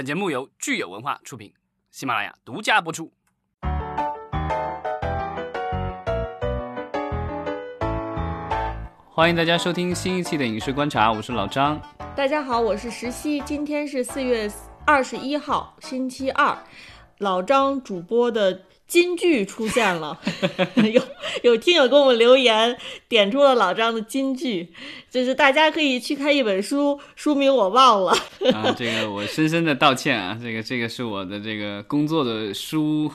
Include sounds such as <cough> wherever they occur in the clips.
本节目由聚友文化出品，喜马拉雅独家播出。欢迎大家收听新一期的《影视观察》，我是老张。大家好，我是石溪。今天是四月二十一号，星期二。老张主播的金句出现了，<laughs> 有有听友给我们留言，点出了老张的金句，就是大家可以去看一本书，书名我忘了。<laughs> 啊，这个我深深的道歉啊，这个这个是我的这个工作的疏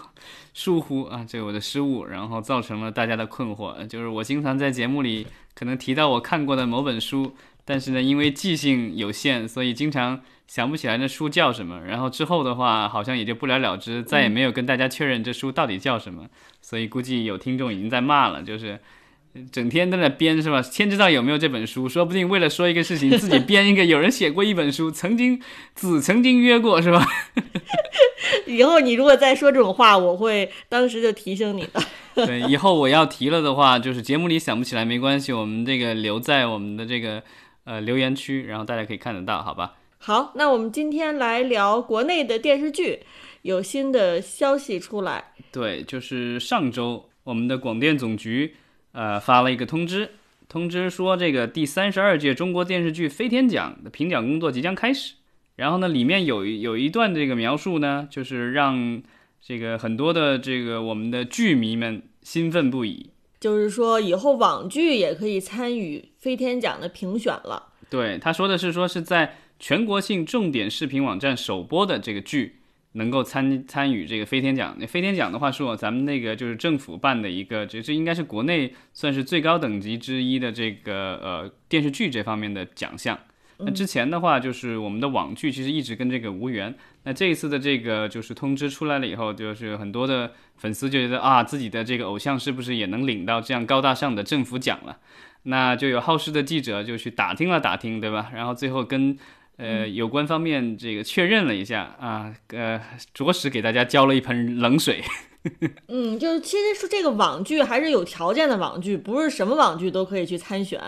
疏忽啊，这个我的失误，然后造成了大家的困惑。就是我经常在节目里可能提到我看过的某本书，但是呢，因为记性有限，所以经常。想不起来那书叫什么，然后之后的话好像也就不了了之，再也没有跟大家确认这书到底叫什么，所以估计有听众已经在骂了，就是整天在那编是吧？天知道有没有这本书，说不定为了说一个事情，自己编一个有人写过一本书，曾经子曾经约过是吧？<laughs> 以后你如果再说这种话，我会当时就提醒你的。对，以后我要提了的话，就是节目里想不起来没关系，我们这个留在我们的这个呃留言区，然后大家可以看得到，好吧？好，那我们今天来聊国内的电视剧，有新的消息出来。对，就是上周我们的广电总局呃发了一个通知，通知说这个第三十二届中国电视剧飞天奖的评奖工作即将开始。然后呢，里面有有一段这个描述呢，就是让这个很多的这个我们的剧迷们兴奋不已，就是说以后网剧也可以参与飞天奖的评选了。对，他说的是说是在。全国性重点视频网站首播的这个剧能够参参与这个飞天奖。那飞天奖的话，是咱们那个就是政府办的一个，这这应该是国内算是最高等级之一的这个呃电视剧这方面的奖项。那之前的话，就是我们的网剧其实一直跟这个无缘。那这一次的这个就是通知出来了以后，就是很多的粉丝就觉得啊，自己的这个偶像是不是也能领到这样高大上的政府奖了？那就有好事的记者就去打听了打听，对吧？然后最后跟呃，有关方面这个确认了一下啊，呃，着实给大家浇了一盆冷水。<laughs> 嗯，就是其实说这个网剧还是有条件的网剧，不是什么网剧都可以去参选。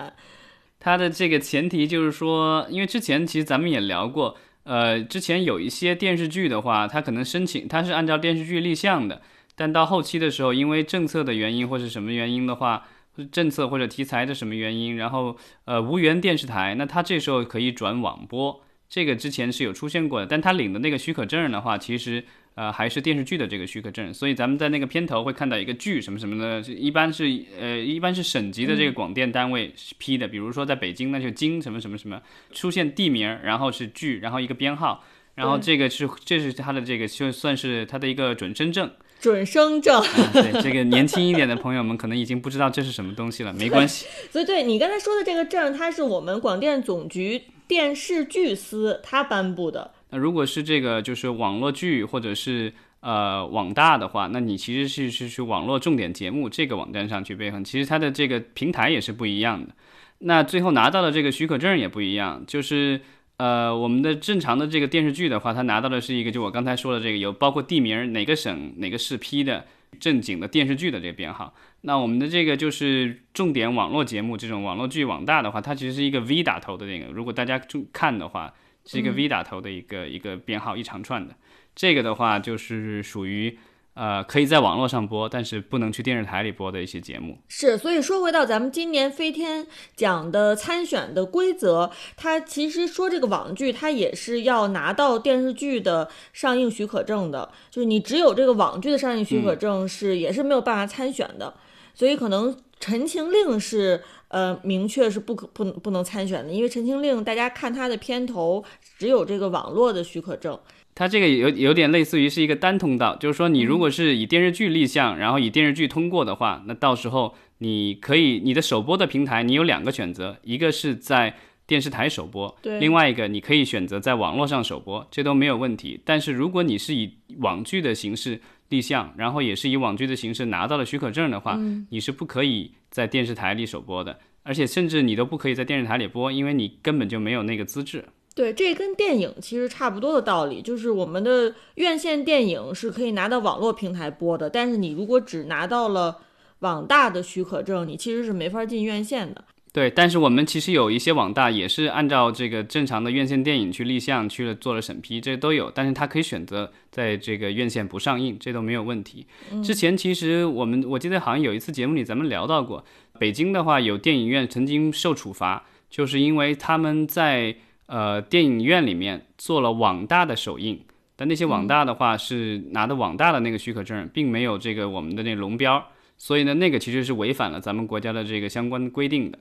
它的这个前提就是说，因为之前其实咱们也聊过，呃，之前有一些电视剧的话，它可能申请它是按照电视剧立项的，但到后期的时候，因为政策的原因或是什么原因的话。政策或者题材的什么原因，然后呃无缘电视台，那它这时候可以转网播，这个之前是有出现过的，但他领的那个许可证的话，其实呃还是电视剧的这个许可证，所以咱们在那个片头会看到一个剧什么什么的，一般是呃一般是省级的这个广电单位批的，比如说在北京那就京什么什么什么，出现地名，然后是剧，然后一个编号，然后这个是这是他的这个就算是他的一个准生证。准生证，对这个年轻一点的朋友们可能已经不知道这是什么东西了，没关系。所以，对你刚才说的这个证，它是我们广电总局电视剧司它颁布的。那如果是这个就是网络剧或者是呃网大的话，那你其实是是去网络重点节目这个网站上去备份，其实它的这个平台也是不一样的。那最后拿到的这个许可证也不一样，就是。呃，我们的正常的这个电视剧的话，它拿到的是一个，就我刚才说的这个，有包括地名哪个省哪个市批的正经的电视剧的这个编号。那我们的这个就是重点网络节目这种网络剧网大的话，它其实是一个 V 打头的那个。如果大家注看的话，是一个 V 打头的一个一个编号一长串的。这个的话就是属于。呃，可以在网络上播，但是不能去电视台里播的一些节目。是，所以说回到咱们今年飞天奖的参选的规则，它其实说这个网剧，它也是要拿到电视剧的上映许可证的。就是你只有这个网剧的上映许可证，是也是没有办法参选的。所以可能《陈情令》是呃明确是不可不不能参选的，因为《陈情令》大家看它的片头只有这个网络的许可证。它这个有有点类似于是一个单通道，就是说你如果是以电视剧立项，然后以电视剧通过的话，那到时候你可以你的首播的平台你有两个选择，一个是在电视台首播，对，另外一个你可以选择在网络上首播，这都没有问题。但是如果你是以网剧的形式立项，然后也是以网剧的形式拿到了许可证的话，你是不可以在电视台里首播的，而且甚至你都不可以在电视台里播，因为你根本就没有那个资质。对，这跟电影其实差不多的道理，就是我们的院线电影是可以拿到网络平台播的，但是你如果只拿到了网大的许可证，你其实是没法进院线的。对，但是我们其实有一些网大也是按照这个正常的院线电影去立项去了做了审批，这都有，但是他可以选择在这个院线不上映，这都没有问题。之前其实我们我记得好像有一次节目里咱们聊到过，北京的话有电影院曾经受处罚，就是因为他们在呃电影院里面做了网大的首映，但那些网大的话是拿的网大的那个许可证，并没有这个我们的那龙标，所以呢那个其实是违反了咱们国家的这个相关规定的。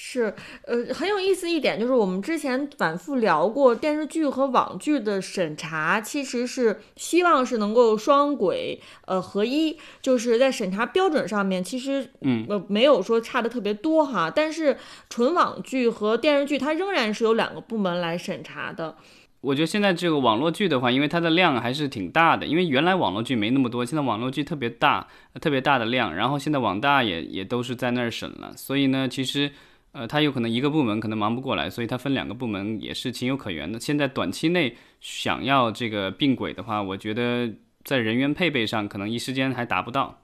是，呃，很有意思一点就是，我们之前反复聊过电视剧和网剧的审查，其实是希望是能够双轨，呃，合一，就是在审查标准上面，其实，嗯，呃，没有说差的特别多哈。但是纯网剧和电视剧，它仍然是有两个部门来审查的。我觉得现在这个网络剧的话，因为它的量还是挺大的，因为原来网络剧没那么多，现在网络剧特别大，特别大的量，然后现在网大也也都是在那儿审了，所以呢，其实。呃，他有可能一个部门可能忙不过来，所以他分两个部门也是情有可原的。现在短期内想要这个并轨的话，我觉得在人员配备上可能一时间还达不到，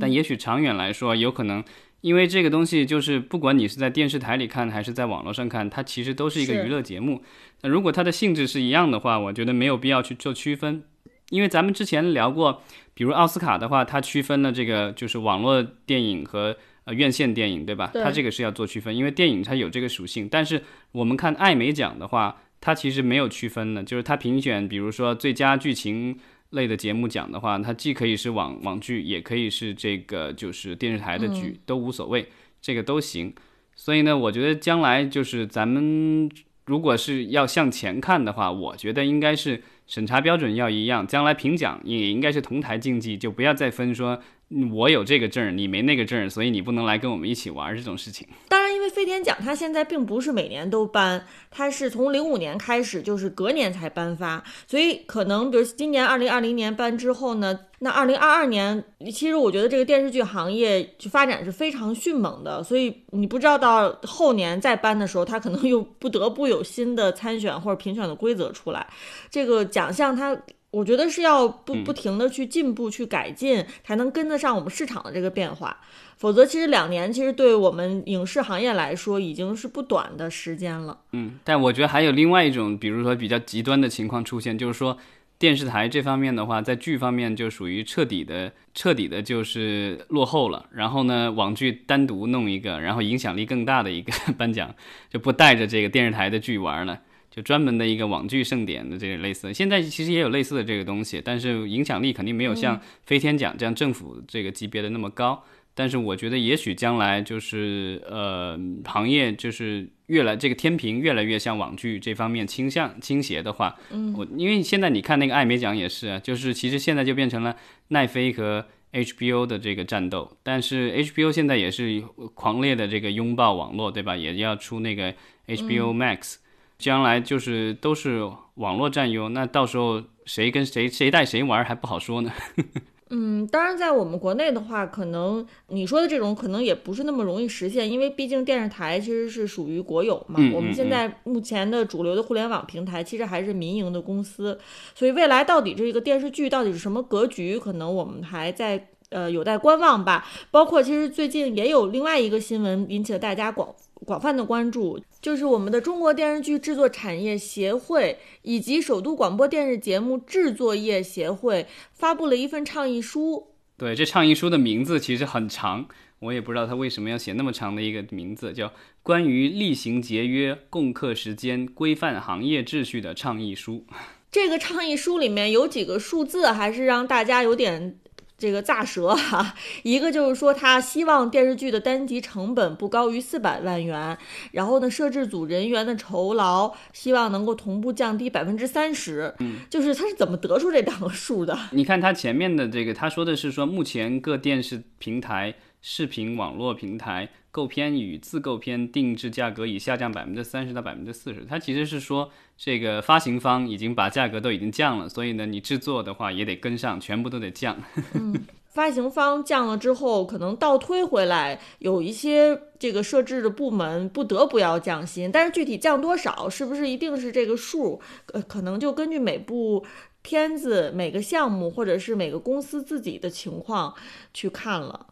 但也许长远来说有可能，因为这个东西就是不管你是在电视台里看还是在网络上看，它其实都是一个娱乐节目。那如果它的性质是一样的话，我觉得没有必要去做区分，因为咱们之前聊过，比如奥斯卡的话，它区分了这个就是网络电影和。呃，院线电影对吧？它这个是要做区分，因为电影它有这个属性。但是我们看艾美奖的话，它其实没有区分的，就是它评选，比如说最佳剧情类的节目奖的话，它既可以是网网剧，也可以是这个就是电视台的剧，都无所谓，这个都行。所以呢，我觉得将来就是咱们如果是要向前看的话，我觉得应该是审查标准要一样，将来评奖也应该是同台竞技，就不要再分说。我有这个证，你没那个证，所以你不能来跟我们一起玩这种事情。当然，因为飞天奖它现在并不是每年都颁，它是从零五年开始，就是隔年才颁发，所以可能比如今年二零二零年颁之后呢，那二零二二年，其实我觉得这个电视剧行业就发展是非常迅猛的，所以你不知道到后年再颁的时候，它可能又不得不有新的参选或者评选的规则出来，这个奖项它。我觉得是要不不停的去进步、去改进，才能跟得上我们市场的这个变化。否则，其实两年其实对我们影视行业来说已经是不短的时间了。嗯，但我觉得还有另外一种，比如说比较极端的情况出现，就是说电视台这方面的话，在剧方面就属于彻底的、彻底的，就是落后了。然后呢，网剧单独弄一个，然后影响力更大的一个 <laughs> 颁奖，就不带着这个电视台的剧玩了。就专门的一个网剧盛典的这个类似，现在其实也有类似的这个东西，但是影响力肯定没有像飞天奖这样政府这个级别的那么高。但是我觉得也许将来就是呃行业就是越来这个天平越来越向网剧这方面倾向倾斜的话，嗯，我因为现在你看那个艾美奖也是啊，就是其实现在就变成了奈飞和 HBO 的这个战斗，但是 HBO 现在也是狂烈的这个拥抱网络，对吧？也要出那个 HBO Max。将来就是都是网络占优，那到时候谁跟谁谁带谁玩还不好说呢。<laughs> 嗯，当然，在我们国内的话，可能你说的这种可能也不是那么容易实现，因为毕竟电视台其实是属于国有嘛。我们现在目前的主流的互联网平台其实还是民营的公司，所以未来到底这个电视剧到底是什么格局，可能我们还在呃有待观望吧。包括其实最近也有另外一个新闻引起了大家广。广泛的关注，就是我们的中国电视剧制作产业协会以及首都广播电视节目制作业协会发布了一份倡议书。对，这倡议书的名字其实很长，我也不知道他为什么要写那么长的一个名字，叫《关于厉行节约、共克时间、规范行业秩序的倡议书》。这个倡议书里面有几个数字，还是让大家有点。这个炸舌哈，一个就是说他希望电视剧的单集成本不高于四百万元，然后呢，摄制组人员的酬劳希望能够同步降低百分之三十。嗯，就是他是怎么得出这两个数的？你看他前面的这个，他说的是说目前各电视平台、视频网络平台。购片与自购片定制价格已下降百分之三十到百分之四十，它其实是说这个发行方已经把价格都已经降了，所以呢，你制作的话也得跟上，全部都得降。<laughs> 嗯，发行方降了之后，可能倒推回来，有一些这个设置的部门不得不要降薪，但是具体降多少，是不是一定是这个数？呃，可能就根据每部片子、每个项目或者是每个公司自己的情况去看了。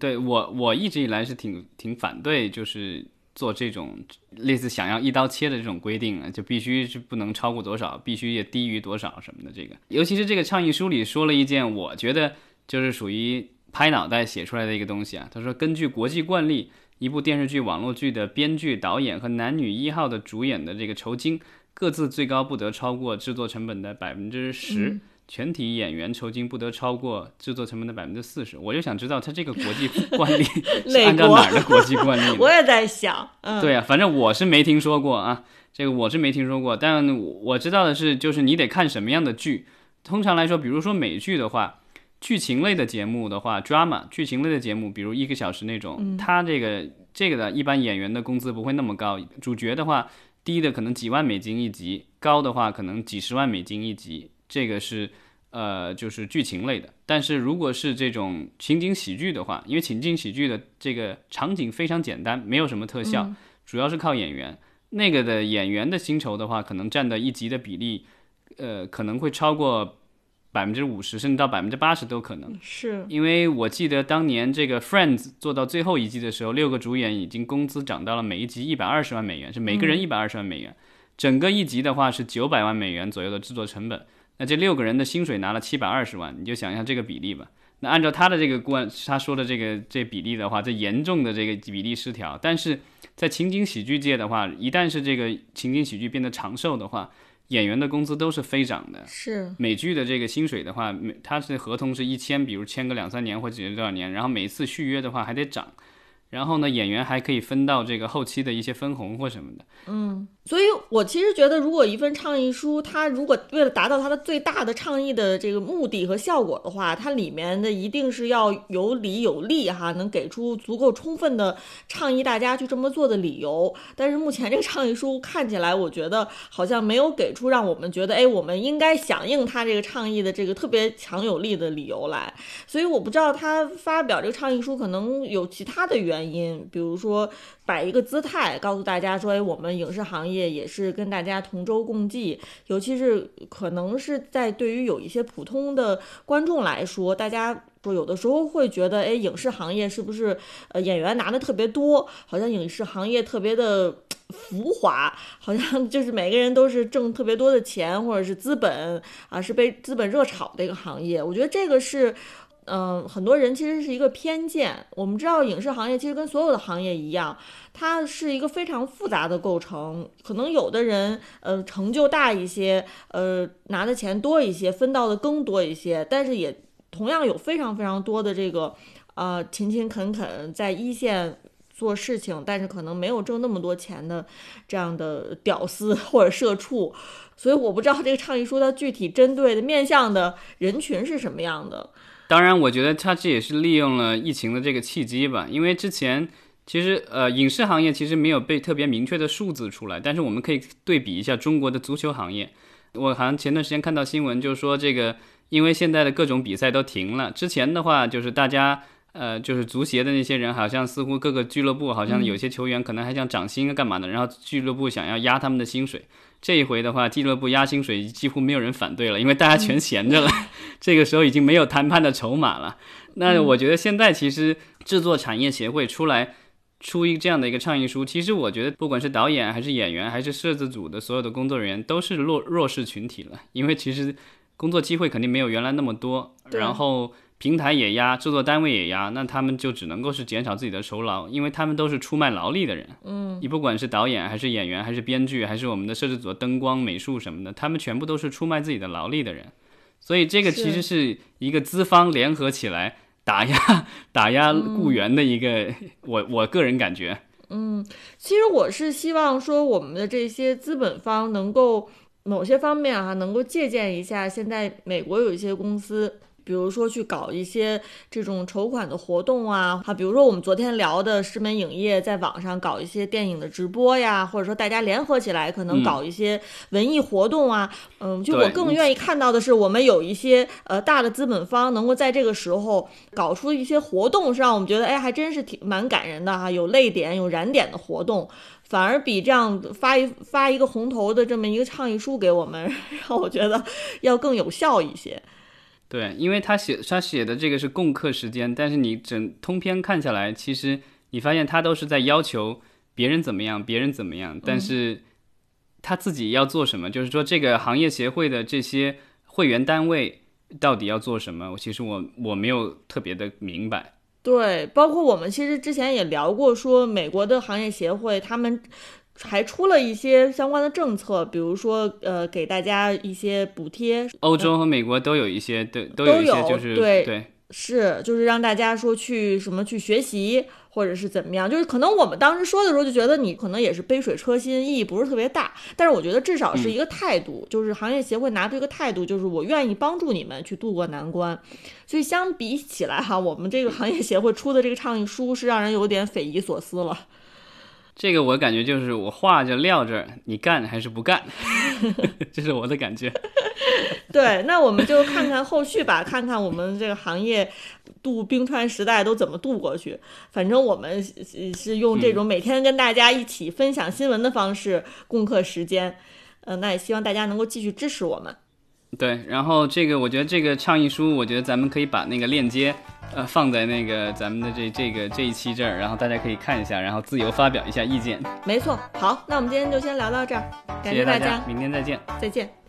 对我，我一直以来是挺挺反对，就是做这种类似想要一刀切的这种规定啊，就必须是不能超过多少，必须也低于多少什么的。这个，尤其是这个倡议书里说了一件，我觉得就是属于拍脑袋写出来的一个东西啊。他说，根据国际惯例，一部电视剧、网络剧的编剧、导演和男女一号的主演的这个酬金，各自最高不得超过制作成本的百分之十。全体演员酬金不得超过制作成本的百分之四十。我就想知道他这个国际惯例是按照哪儿的国际惯例？<laughs> 我也在想，嗯，对啊，反正我是没听说过啊，这个我是没听说过。但我知道的是，就是你得看什么样的剧。通常来说，比如说美剧的话，剧情类的节目的话，drama 剧情类的节目，比如一个小时那种，它这个这个的一般演员的工资不会那么高。主角的话，低的可能几万美金一集，高的话可能几十万美金一集。这个是，呃，就是剧情类的。但是如果是这种情景喜剧的话，因为情景喜剧的这个场景非常简单，没有什么特效，主要是靠演员。那个的演员的薪酬的话，可能占的一集的比例，呃，可能会超过百分之五十，甚至到百分之八十都可能。是因为我记得当年这个 Friends 做到最后一季的时候，六个主演已经工资涨到了每一集一百二十万美元，是每个人一百二十万美元。整个一集的话是九百万美元左右的制作成本。那这六个人的薪水拿了七百二十万，你就想一下这个比例吧。那按照他的这个观，他说的这个这比例的话，这严重的这个比例失调。但是在情景喜剧界的话，一旦是这个情景喜剧变得长寿的话，演员的工资都是飞涨的。是美剧的这个薪水的话，每他是合同是一签，比如签个两三年或者多少年，然后每次续约的话还得涨。然后呢，演员还可以分到这个后期的一些分红或什么的。嗯，所以我其实觉得，如果一份倡议书，它如果为了达到它的最大的倡议的这个目的和效果的话，它里面的一定是要有理有利哈，能给出足够充分的倡议大家去这么做的理由。但是目前这个倡议书看起来，我觉得好像没有给出让我们觉得，哎，我们应该响应他这个倡议的这个特别强有力的理由来。所以我不知道他发表这个倡议书可能有其他的原。原因，比如说摆一个姿态，告诉大家说，哎，我们影视行业也是跟大家同舟共济。尤其是可能是在对于有一些普通的观众来说，大家说有的时候会觉得，哎，影视行业是不是呃演员拿的特别多，好像影视行业特别的浮华，好像就是每个人都是挣特别多的钱，或者是资本啊，是被资本热炒的一个行业。我觉得这个是。嗯，很多人其实是一个偏见。我们知道，影视行业其实跟所有的行业一样，它是一个非常复杂的构成。可能有的人，呃，成就大一些，呃，拿的钱多一些，分到的更多一些，但是也同样有非常非常多的这个，呃，勤勤恳恳在一线做事情，但是可能没有挣那么多钱的这样的屌丝或者社畜。所以，我不知道这个倡议书它具体针对的面向的人群是什么样的。当然，我觉得他这也是利用了疫情的这个契机吧。因为之前其实呃，影视行业其实没有被特别明确的数字出来，但是我们可以对比一下中国的足球行业。我好像前段时间看到新闻，就是说这个因为现在的各种比赛都停了，之前的话就是大家呃，就是足协的那些人，好像似乎各个俱乐部好像有些球员可能还想涨薪啊干嘛的，然后俱乐部想要压他们的薪水。这一回的话，俱乐部压薪水几乎没有人反对了，因为大家全闲着了。<laughs> 这个时候已经没有谈判的筹码了。那我觉得现在其实制作产业协会出来出一这样的一个倡议书，其实我觉得不管是导演还是演员还是摄制组的所有的工作人员都是弱弱势群体了，因为其实工作机会肯定没有原来那么多。然后。平台也压，制作单位也压，那他们就只能够是减少自己的酬劳，因为他们都是出卖劳力的人。嗯，你不管是导演还是演员还是编剧还是我们的摄制组、灯光、美术什么的，他们全部都是出卖自己的劳力的人。所以这个其实是一个资方联合起来打压 <laughs> 打压雇员的一个，我我个人感觉。嗯，其实我是希望说我们的这些资本方能够某些方面啊，能够借鉴一下现在美国有一些公司。比如说去搞一些这种筹款的活动啊，啊，比如说我们昨天聊的石门影业在网上搞一些电影的直播呀，或者说大家联合起来可能搞一些文艺活动啊，嗯，就我更愿意看到的是，我们有一些呃大的资本方能够在这个时候搞出一些活动，是让我们觉得哎还真是挺蛮感人的哈，有泪点有燃点的活动，反而比这样发一发一个红头的这么一个倡议书给我们，<laughs> 让我觉得要更有效一些。对，因为他写他写的这个是共克时间，但是你整通篇看下来，其实你发现他都是在要求别人怎么样，别人怎么样，但是他自己要做什么？就是说，这个行业协会的这些会员单位到底要做什么？我其实我我没有特别的明白。对，包括我们其实之前也聊过，说美国的行业协会他们。还出了一些相关的政策，比如说，呃，给大家一些补贴。欧洲和美国都有一些，对，都有一些，就是对对，是，就是让大家说去什么去学习，或者是怎么样。就是可能我们当时说的时候就觉得你可能也是杯水车薪，意义不是特别大。但是我觉得至少是一个态度，就是行业协会拿出一个态度，就是我愿意帮助你们去渡过难关。所以相比起来哈，我们这个行业协会出的这个倡议书是让人有点匪夷所思了。这个我感觉就是我话就撂这儿，你干还是不干？<laughs> 这是我的感觉。<laughs> 对，那我们就看看后续吧，看看我们这个行业渡冰川时代都怎么渡过去。反正我们是用这种每天跟大家一起分享新闻的方式共克时间。嗯，那也希望大家能够继续支持我们。对，然后这个我觉得这个倡议书，我觉得咱们可以把那个链接。呃，放在那个咱们的这这个这一期这儿，然后大家可以看一下，然后自由发表一下意见。没错，好，那我们今天就先聊到这儿，感谢大家，明天再见，再见。